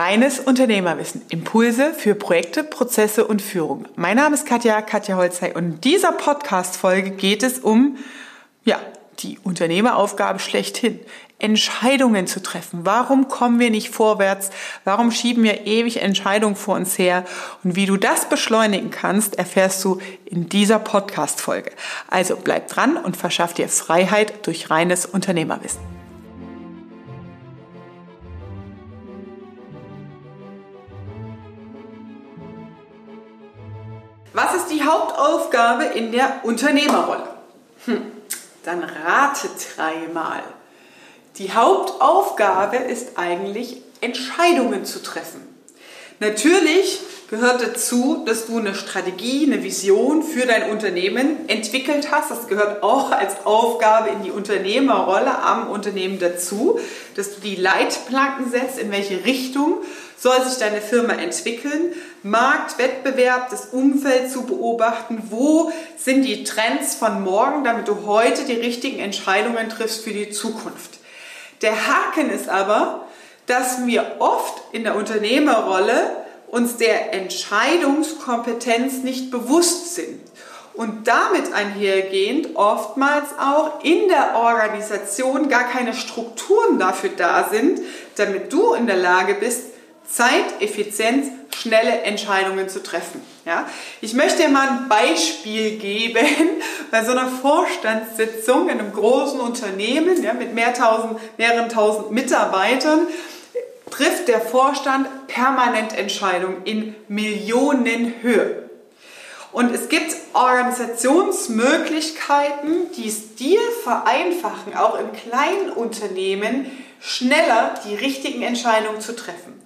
Reines Unternehmerwissen. Impulse für Projekte, Prozesse und Führung. Mein Name ist Katja, Katja Holzei und in dieser Podcast-Folge geht es um, ja, die Unternehmeraufgabe schlechthin. Entscheidungen zu treffen. Warum kommen wir nicht vorwärts? Warum schieben wir ewig Entscheidungen vor uns her? Und wie du das beschleunigen kannst, erfährst du in dieser Podcast-Folge. Also bleib dran und verschaff dir Freiheit durch reines Unternehmerwissen. Was ist die Hauptaufgabe in der Unternehmerrolle? Hm, dann rate dreimal. Die Hauptaufgabe ist eigentlich, Entscheidungen zu treffen. Natürlich gehört dazu, dass du eine Strategie, eine Vision für dein Unternehmen entwickelt hast. Das gehört auch als Aufgabe in die Unternehmerrolle am Unternehmen dazu, dass du die Leitplanken setzt, in welche Richtung soll sich deine Firma entwickeln, Markt, Wettbewerb, das Umfeld zu beobachten, wo sind die Trends von morgen, damit du heute die richtigen Entscheidungen triffst für die Zukunft. Der Haken ist aber, dass wir oft in der Unternehmerrolle uns der Entscheidungskompetenz nicht bewusst sind und damit einhergehend oftmals auch in der Organisation gar keine Strukturen dafür da sind, damit du in der Lage bist, Zeit, Effizienz, schnelle Entscheidungen zu treffen. Ja? Ich möchte dir mal ein Beispiel geben. Bei so einer Vorstandssitzung in einem großen Unternehmen ja, mit mehr tausend, mehreren tausend Mitarbeitern trifft der Vorstand permanent Entscheidungen in Millionenhöhe. Und es gibt Organisationsmöglichkeiten, die es dir vereinfachen, auch im kleinen Unternehmen schneller die richtigen Entscheidungen zu treffen.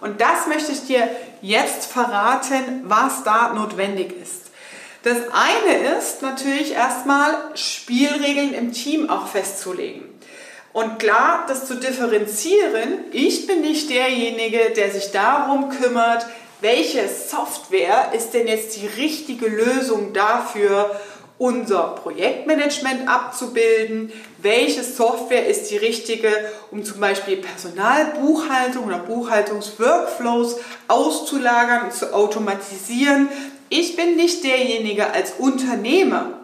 Und das möchte ich dir jetzt verraten, was da notwendig ist. Das eine ist natürlich erstmal Spielregeln im Team auch festzulegen. Und klar, das zu differenzieren, ich bin nicht derjenige, der sich darum kümmert, welche Software ist denn jetzt die richtige Lösung dafür, unser Projektmanagement abzubilden, welche Software ist die richtige, um zum Beispiel Personalbuchhaltung oder Buchhaltungsworkflows auszulagern und zu automatisieren. Ich bin nicht derjenige als Unternehmer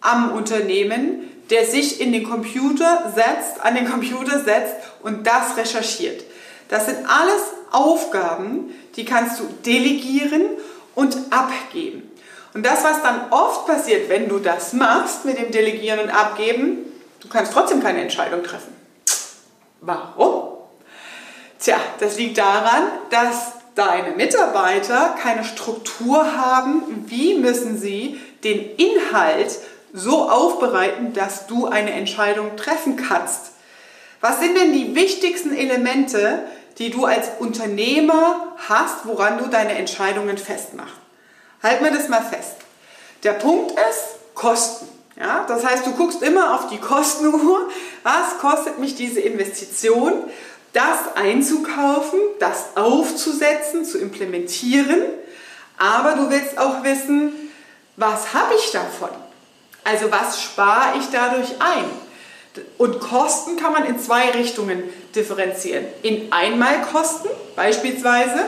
am Unternehmen, der sich in den Computer setzt, an den Computer setzt und das recherchiert. Das sind alles Aufgaben, die kannst du delegieren und abgeben. Und das, was dann oft passiert, wenn du das machst mit dem Delegieren und Abgeben, du kannst trotzdem keine Entscheidung treffen. Warum? Tja, das liegt daran, dass deine Mitarbeiter keine Struktur haben, wie müssen sie den Inhalt so aufbereiten, dass du eine Entscheidung treffen kannst. Was sind denn die wichtigsten Elemente, die du als Unternehmer hast, woran du deine Entscheidungen festmachst? Halten wir das mal fest. Der Punkt ist Kosten. Ja, das heißt, du guckst immer auf die Kostenuhr. Was kostet mich diese Investition? Das einzukaufen, das aufzusetzen, zu implementieren. Aber du willst auch wissen, was habe ich davon? Also was spare ich dadurch ein? Und Kosten kann man in zwei Richtungen differenzieren. In Einmalkosten beispielsweise,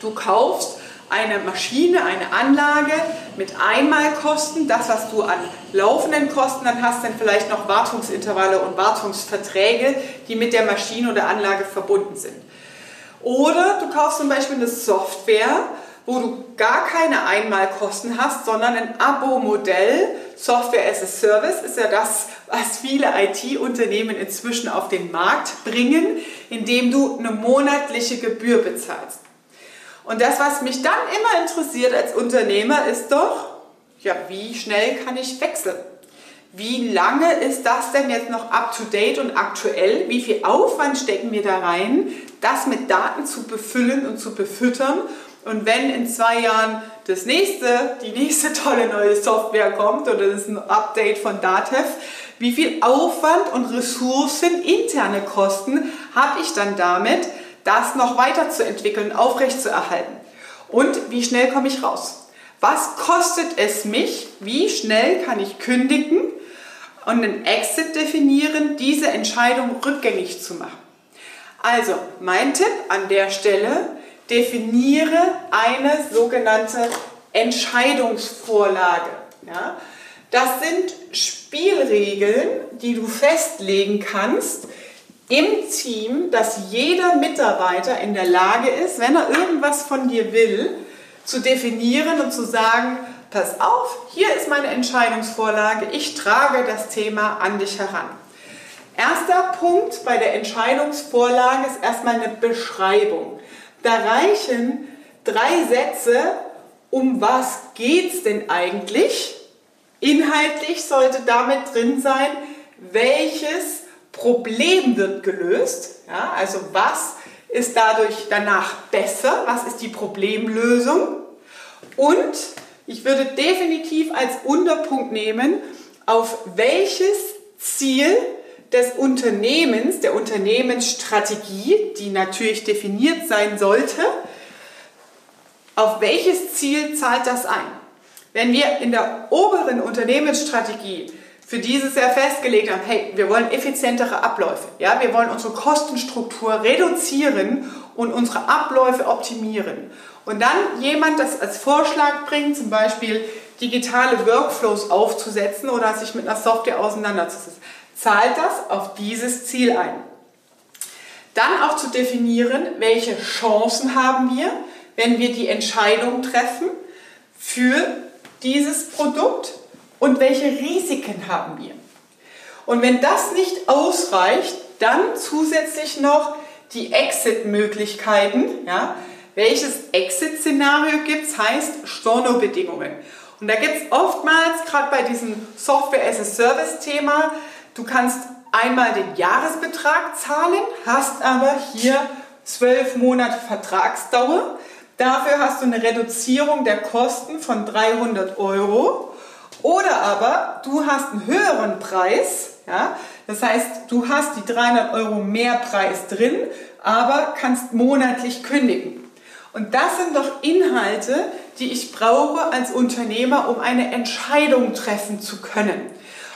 du kaufst eine Maschine, eine Anlage mit Einmalkosten, das, was du an laufenden Kosten dann hast, dann vielleicht noch Wartungsintervalle und Wartungsverträge, die mit der Maschine oder Anlage verbunden sind. Oder du kaufst zum Beispiel eine Software, wo du gar keine Einmalkosten hast, sondern ein Abo-Modell. Software as a Service ist ja das, was viele IT-Unternehmen inzwischen auf den Markt bringen, indem du eine monatliche Gebühr bezahlst. Und das, was mich dann immer interessiert als Unternehmer, ist doch, ja, wie schnell kann ich wechseln? Wie lange ist das denn jetzt noch up-to-date und aktuell? Wie viel Aufwand stecken wir da rein, das mit Daten zu befüllen und zu befüttern? Und wenn in zwei Jahren das nächste, die nächste tolle neue Software kommt oder das ist ein Update von Datev, wie viel Aufwand und Ressourcen, interne Kosten habe ich dann damit, das noch weiterzuentwickeln, aufrechtzuerhalten? Und wie schnell komme ich raus? Was kostet es mich? Wie schnell kann ich kündigen und einen Exit definieren, diese Entscheidung rückgängig zu machen? Also, mein Tipp an der Stelle, definiere eine sogenannte Entscheidungsvorlage. Ja? Das sind Spielregeln, die du festlegen kannst im Team, dass jeder Mitarbeiter in der Lage ist, wenn er irgendwas von dir will, zu definieren und zu sagen, pass auf, hier ist meine Entscheidungsvorlage, ich trage das Thema an dich heran. Erster Punkt bei der Entscheidungsvorlage ist erstmal eine Beschreibung. Da reichen drei Sätze, um was geht es denn eigentlich? Inhaltlich sollte damit drin sein, welches Problem wird gelöst. Ja, also was ist dadurch danach besser? Was ist die Problemlösung? Und ich würde definitiv als Unterpunkt nehmen, auf welches Ziel des Unternehmens, der Unternehmensstrategie, die natürlich definiert sein sollte, auf welches Ziel zahlt das ein? Wenn wir in der oberen Unternehmensstrategie für dieses Jahr festgelegt haben, hey, wir wollen effizientere Abläufe, ja, wir wollen unsere Kostenstruktur reduzieren und unsere Abläufe optimieren. Und dann jemand das als Vorschlag bringt, zum Beispiel digitale Workflows aufzusetzen oder sich mit einer Software auseinanderzusetzen, zahlt das auf dieses Ziel ein. Dann auch zu definieren, welche Chancen haben wir, wenn wir die Entscheidung treffen für dieses Produkt und welche Risiken haben wir. Und wenn das nicht ausreicht, dann zusätzlich noch die Exit-Möglichkeiten. Ja? Welches Exit-Szenario gibt es, heißt Storno-Bedingungen. Und da gibt es oftmals, gerade bei diesem Software-as-a-Service-Thema, du kannst einmal den Jahresbetrag zahlen, hast aber hier zwölf Monate Vertragsdauer. Dafür hast du eine Reduzierung der Kosten von 300 Euro. Oder aber du hast einen höheren Preis, ja, das heißt, du hast die 300 Euro mehr Preis drin, aber kannst monatlich kündigen. Und das sind doch Inhalte, die ich brauche als Unternehmer, um eine Entscheidung treffen zu können.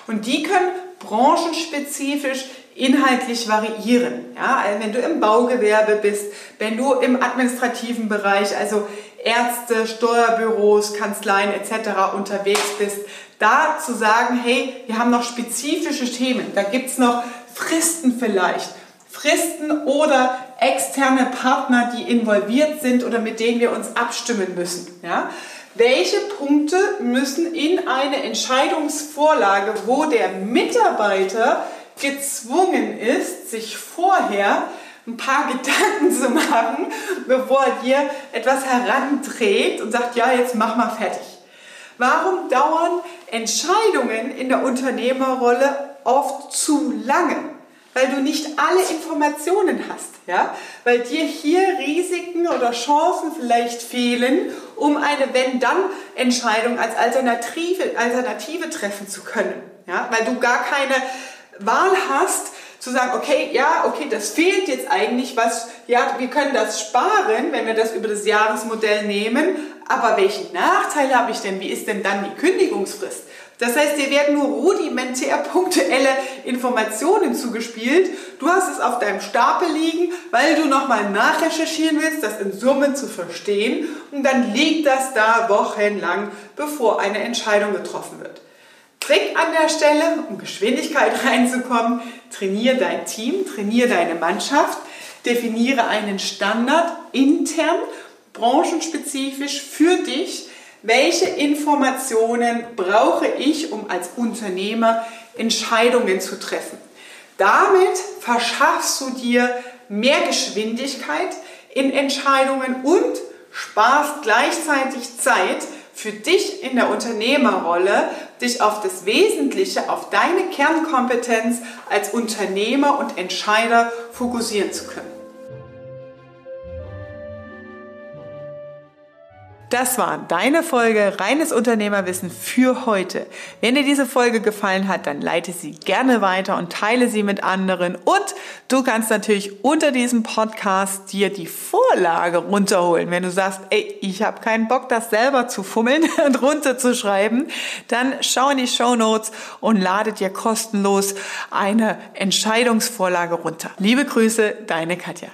Und die können branchenspezifisch inhaltlich variieren. Ja, also wenn du im Baugewerbe bist, wenn du im administrativen Bereich, also Ärzte, Steuerbüros, Kanzleien etc. unterwegs bist, da zu sagen, hey, wir haben noch spezifische Themen, da gibt es noch Fristen vielleicht, Fristen oder externe Partner, die involviert sind oder mit denen wir uns abstimmen müssen. Ja? Welche Punkte müssen in eine Entscheidungsvorlage, wo der Mitarbeiter gezwungen ist, sich vorher ein paar Gedanken zu machen, bevor er dir etwas heranträgt und sagt, ja, jetzt mach mal fertig. Warum dauern Entscheidungen in der Unternehmerrolle oft zu lange? Weil du nicht alle Informationen hast, ja? Weil dir hier Risiken oder Chancen vielleicht fehlen, um eine Wenn-Dann-Entscheidung als Alternative, Alternative treffen zu können, ja? Weil du gar keine Wahl hast, zu sagen, okay, ja, okay, das fehlt jetzt eigentlich was, ja, wir können das sparen, wenn wir das über das Jahresmodell nehmen, aber welchen Nachteil habe ich denn? Wie ist denn dann die Kündigungsfrist? Das heißt, dir werden nur rudimentär punktuelle Informationen zugespielt. Du hast es auf deinem Stapel liegen, weil du nochmal nachrecherchieren willst, das in Summen zu verstehen. Und dann liegt das da wochenlang, bevor eine Entscheidung getroffen wird. Trick an der Stelle, um Geschwindigkeit reinzukommen, trainiere dein Team, trainiere deine Mannschaft, definiere einen Standard intern, branchenspezifisch für dich. Welche Informationen brauche ich, um als Unternehmer Entscheidungen zu treffen? Damit verschaffst du dir mehr Geschwindigkeit in Entscheidungen und sparst gleichzeitig Zeit für dich in der Unternehmerrolle, dich auf das Wesentliche, auf deine Kernkompetenz als Unternehmer und Entscheider fokussieren zu können. Das war deine Folge Reines Unternehmerwissen für heute. Wenn dir diese Folge gefallen hat, dann leite sie gerne weiter und teile sie mit anderen. Und du kannst natürlich unter diesem Podcast dir die Vorlage runterholen. Wenn du sagst, ey, ich habe keinen Bock, das selber zu fummeln und runterzuschreiben, dann schau in die Show Notes und lade dir kostenlos eine Entscheidungsvorlage runter. Liebe Grüße, deine Katja.